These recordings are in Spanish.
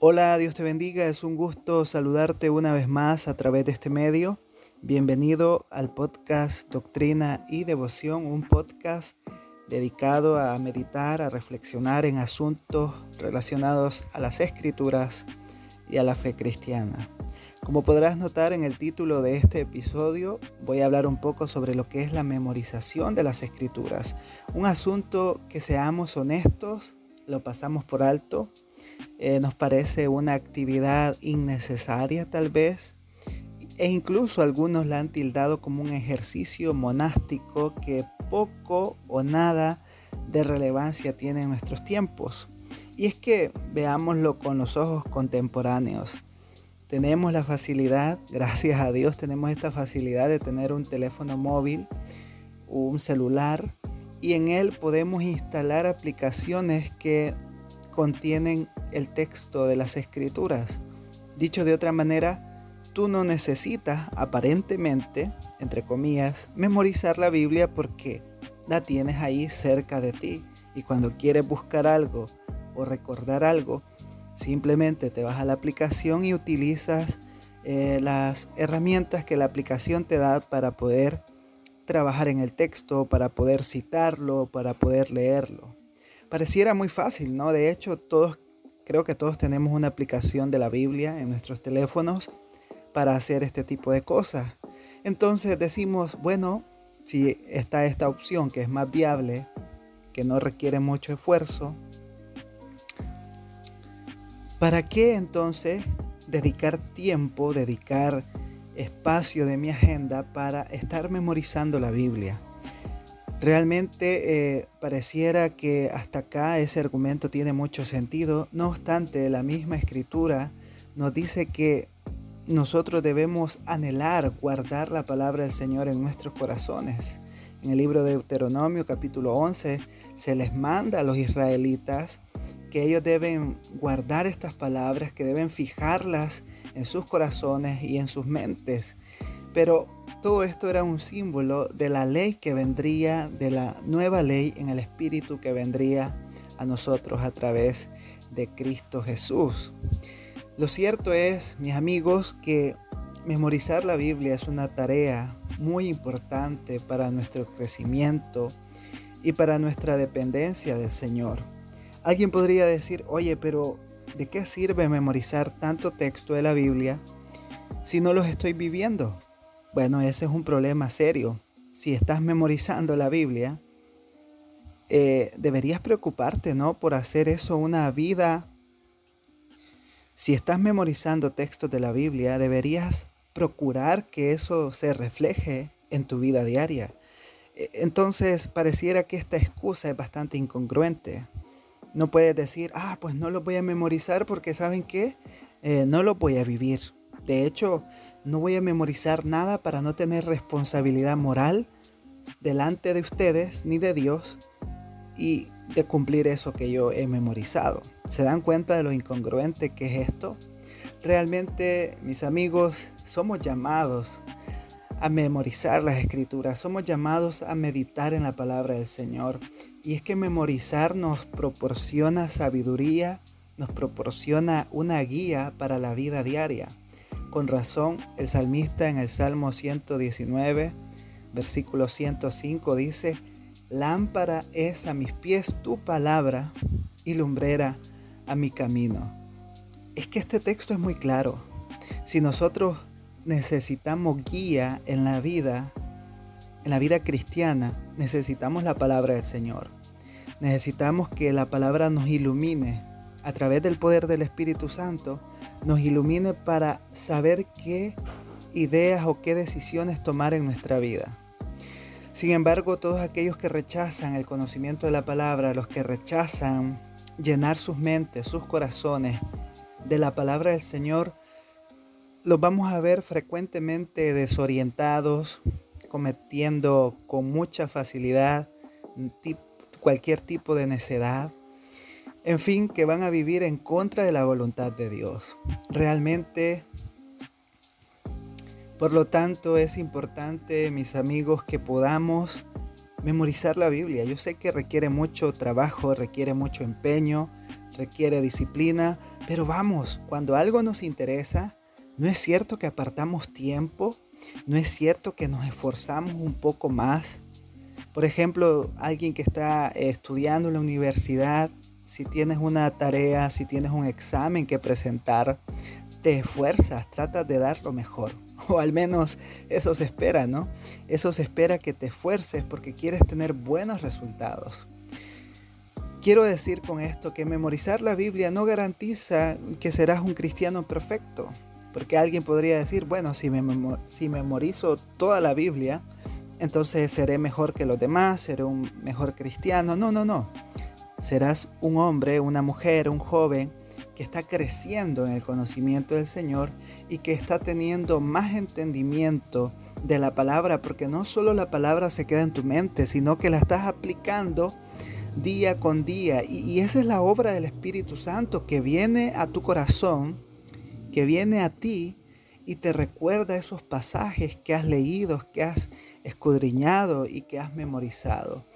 Hola, Dios te bendiga. Es un gusto saludarte una vez más a través de este medio. Bienvenido al podcast Doctrina y Devoción, un podcast dedicado a meditar, a reflexionar en asuntos relacionados a las escrituras y a la fe cristiana. Como podrás notar en el título de este episodio, voy a hablar un poco sobre lo que es la memorización de las escrituras. Un asunto que seamos honestos, lo pasamos por alto, eh, nos parece una actividad innecesaria tal vez, e incluso algunos la han tildado como un ejercicio monástico que poco o nada de relevancia tiene en nuestros tiempos. Y es que veámoslo con los ojos contemporáneos. Tenemos la facilidad, gracias a Dios, tenemos esta facilidad de tener un teléfono móvil, un celular, y en él podemos instalar aplicaciones que contienen el texto de las escrituras. Dicho de otra manera, tú no necesitas aparentemente, entre comillas, memorizar la Biblia porque la tienes ahí cerca de ti. Y cuando quieres buscar algo o recordar algo, Simplemente te vas a la aplicación y utilizas eh, las herramientas que la aplicación te da para poder trabajar en el texto, para poder citarlo, para poder leerlo. Pareciera muy fácil, ¿no? De hecho, todos, creo que todos tenemos una aplicación de la Biblia en nuestros teléfonos para hacer este tipo de cosas. Entonces decimos, bueno, si está esta opción que es más viable, que no requiere mucho esfuerzo, ¿Para qué entonces dedicar tiempo, dedicar espacio de mi agenda para estar memorizando la Biblia? Realmente eh, pareciera que hasta acá ese argumento tiene mucho sentido, no obstante la misma escritura nos dice que nosotros debemos anhelar guardar la palabra del Señor en nuestros corazones. En el libro de Deuteronomio capítulo 11 se les manda a los israelitas que ellos deben guardar estas palabras, que deben fijarlas en sus corazones y en sus mentes. Pero todo esto era un símbolo de la ley que vendría, de la nueva ley en el Espíritu que vendría a nosotros a través de Cristo Jesús. Lo cierto es, mis amigos, que memorizar la Biblia es una tarea muy importante para nuestro crecimiento y para nuestra dependencia del Señor. Alguien podría decir, oye, pero ¿de qué sirve memorizar tanto texto de la Biblia si no los estoy viviendo? Bueno, ese es un problema serio. Si estás memorizando la Biblia, eh, deberías preocuparte, ¿no? Por hacer eso una vida. Si estás memorizando textos de la Biblia, deberías procurar que eso se refleje en tu vida diaria. E, entonces, pareciera que esta excusa es bastante incongruente. No puedes decir, ah, pues no lo voy a memorizar porque saben qué, eh, no lo voy a vivir. De hecho, no voy a memorizar nada para no tener responsabilidad moral delante de ustedes ni de Dios y de cumplir eso que yo he memorizado. ¿Se dan cuenta de lo incongruente que es esto? Realmente, mis amigos, somos llamados a memorizar las escrituras, somos llamados a meditar en la palabra del Señor. Y es que memorizar nos proporciona sabiduría, nos proporciona una guía para la vida diaria. Con razón, el salmista en el Salmo 119, versículo 105 dice, Lámpara es a mis pies tu palabra y lumbrera a mi camino. Es que este texto es muy claro. Si nosotros necesitamos guía en la vida, en la vida cristiana, necesitamos la palabra del Señor. Necesitamos que la palabra nos ilumine a través del poder del Espíritu Santo, nos ilumine para saber qué ideas o qué decisiones tomar en nuestra vida. Sin embargo, todos aquellos que rechazan el conocimiento de la palabra, los que rechazan llenar sus mentes, sus corazones de la palabra del Señor, los vamos a ver frecuentemente desorientados, cometiendo con mucha facilidad cualquier tipo de necedad. En fin, que van a vivir en contra de la voluntad de Dios. Realmente, por lo tanto, es importante, mis amigos, que podamos memorizar la Biblia. Yo sé que requiere mucho trabajo, requiere mucho empeño, requiere disciplina, pero vamos, cuando algo nos interesa, ¿no es cierto que apartamos tiempo? ¿No es cierto que nos esforzamos un poco más? Por ejemplo, alguien que está estudiando en la universidad, si tienes una tarea, si tienes un examen que presentar, te esfuerzas, tratas de dar lo mejor. O al menos eso se espera, ¿no? Eso se espera que te esfuerces porque quieres tener buenos resultados. Quiero decir con esto que memorizar la Biblia no garantiza que serás un cristiano perfecto. Porque alguien podría decir, bueno, si, me si memorizo toda la Biblia, entonces seré mejor que los demás, seré un mejor cristiano. No, no, no. Serás un hombre, una mujer, un joven que está creciendo en el conocimiento del Señor y que está teniendo más entendimiento de la palabra, porque no solo la palabra se queda en tu mente, sino que la estás aplicando día con día. Y, esa es la obra del Espíritu Santo que viene a tu corazón, que viene a ti y te recuerda esos pasajes que has leído, que has escudriñado y que has memorizado.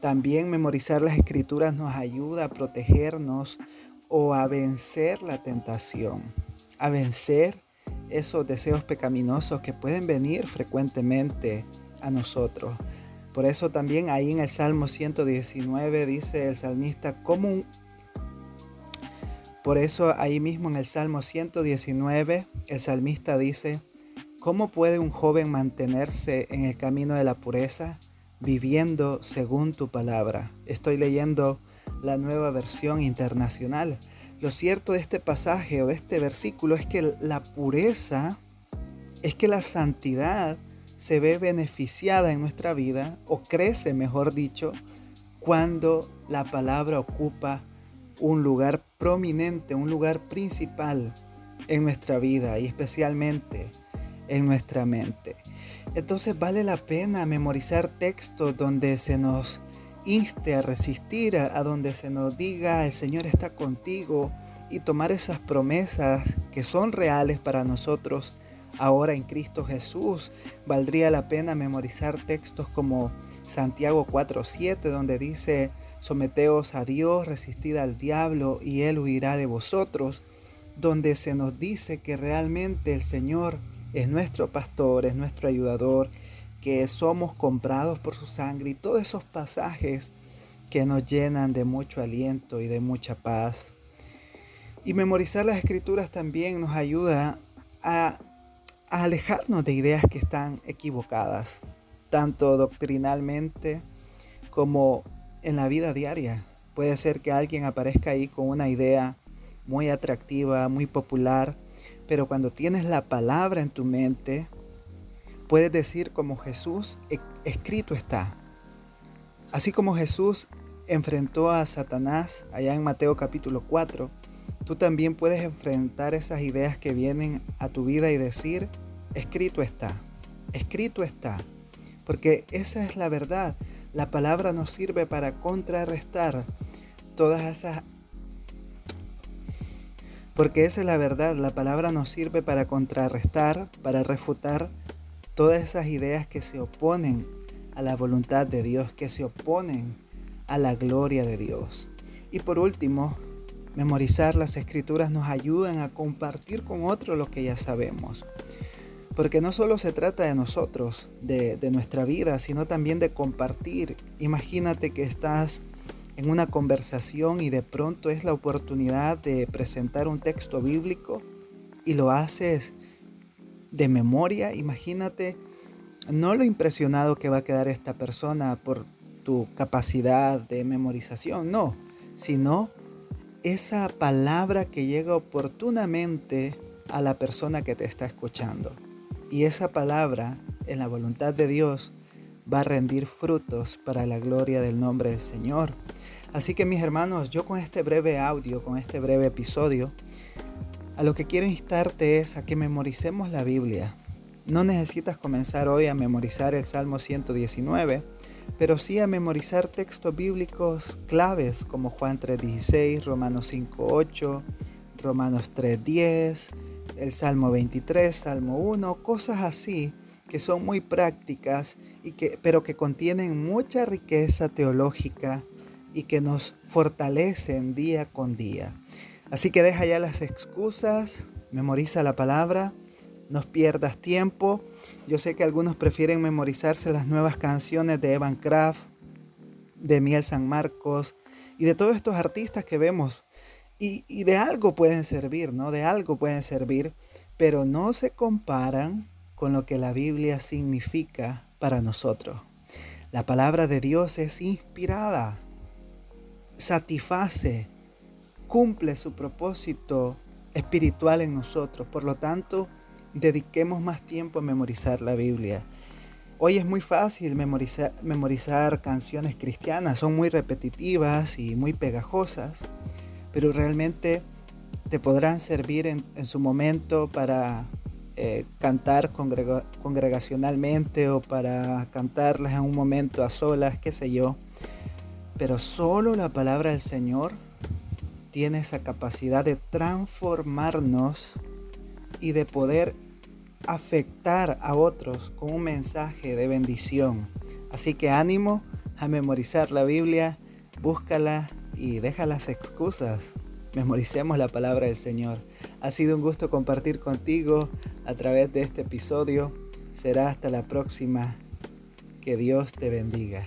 También memorizar las escrituras nos ayuda a protegernos o a vencer la tentación, a vencer esos deseos pecaminosos que pueden venir frecuentemente a nosotros. Por eso también ahí en el Salmo 119 dice el salmista, como. Por eso ahí mismo en el Salmo 119 el salmista dice, ¿cómo puede un joven mantenerse en el camino de la pureza viviendo según tu palabra? Estoy leyendo la nueva versión internacional. Lo cierto de este pasaje o de este versículo es que la pureza, es que la santidad se ve beneficiada en nuestra vida o crece, mejor dicho, cuando la palabra ocupa un lugar prominente, un lugar principal en nuestra vida y especialmente en nuestra mente. Entonces vale la pena memorizar textos donde se nos inste a resistir, a, donde se nos diga el Señor está contigo y tomar esas promesas que son reales para nosotros ahora en Cristo Jesús. Valdría la pena memorizar textos como Santiago 4:7 donde dice, someteos a Dios, resistid al diablo y él huirá de vosotros, donde se nos dice que realmente el Señor es nuestro pastor, es nuestro ayudador, que somos comprados por su sangre y todos esos pasajes que nos llenan de mucho aliento y de mucha paz. Y memorizar las escrituras también nos ayuda a, alejarnos de ideas que están equivocadas, tanto doctrinalmente como en la vida diaria. Puede ser que alguien aparezca ahí con una idea muy atractiva, muy popular, pero cuando tienes la palabra en tu mente, Puedes decir como Jesús, e-, escrito está. Así como Jesús enfrentó a Satanás allá en Mateo capítulo 4, tú también puedes enfrentar esas ideas que vienen a tu vida y decir, escrito está, escrito está. Porque esa es la verdad. La palabra nos sirve para contrarrestar todas esas... Porque esa es la verdad. La palabra nos sirve para contrarrestar, para refutar todas esas ideas que se oponen a la voluntad de Dios, que se oponen a la gloria de Dios. Y por último, memorizar las escrituras nos ayudan a compartir con otros lo que ya sabemos. Porque no solo se trata de nosotros, de, de nuestra vida, sino también de compartir. Imagínate que estás en una conversación y de pronto es la oportunidad de presentar un texto bíblico y lo haces de memoria, imagínate no lo impresionado que va a quedar esta persona por tu capacidad de memorización, no, sino esa palabra que llega oportunamente a la persona que te está escuchando. Y esa palabra, en la voluntad de Dios, va a rendir frutos para la gloria del nombre del Señor. Así que mis hermanos, yo con este breve audio, con este breve episodio, a lo que quiero instarte es a que memoricemos la Biblia. No necesitas comenzar hoy a memorizar el Salmo 119, pero sí a memorizar textos bíblicos claves como Juan 3.16, Romanos 5.8, Romanos 3.10, el Salmo 23, Salmo 1, cosas así que son muy prácticas y que, pero que contienen mucha riqueza teológica y que nos fortalecen día con día. Así que deja ya las excusas, memoriza la palabra, no pierdas tiempo. Yo sé que algunos prefieren memorizarse las nuevas canciones de Evan Kraft, de Miel San Marcos y de todos estos artistas que vemos. Y, y de algo pueden servir, ¿no? De algo pueden servir, pero no se comparan con lo que la Biblia significa para nosotros. La palabra de Dios es inspirada, satisface, cumple su propósito espiritual en nosotros. Por lo tanto, dediquemos más tiempo a memorizar la Biblia. Hoy es muy fácil memorizar, memorizar canciones cristianas, son muy repetitivas y muy pegajosas, pero realmente te podrán servir en, su momento para eh, cantar congregacionalmente o para cantarlas en un momento a solas, qué sé yo. Pero solo la palabra del Señor tiene esa capacidad de transformarnos y de poder afectar a otros con un mensaje de bendición. Así que ánimo a memorizar la Biblia, búscala y deja las excusas. Memoricemos la palabra del Señor. Ha sido un gusto compartir contigo a través de este episodio. Será hasta la próxima. Que Dios te bendiga.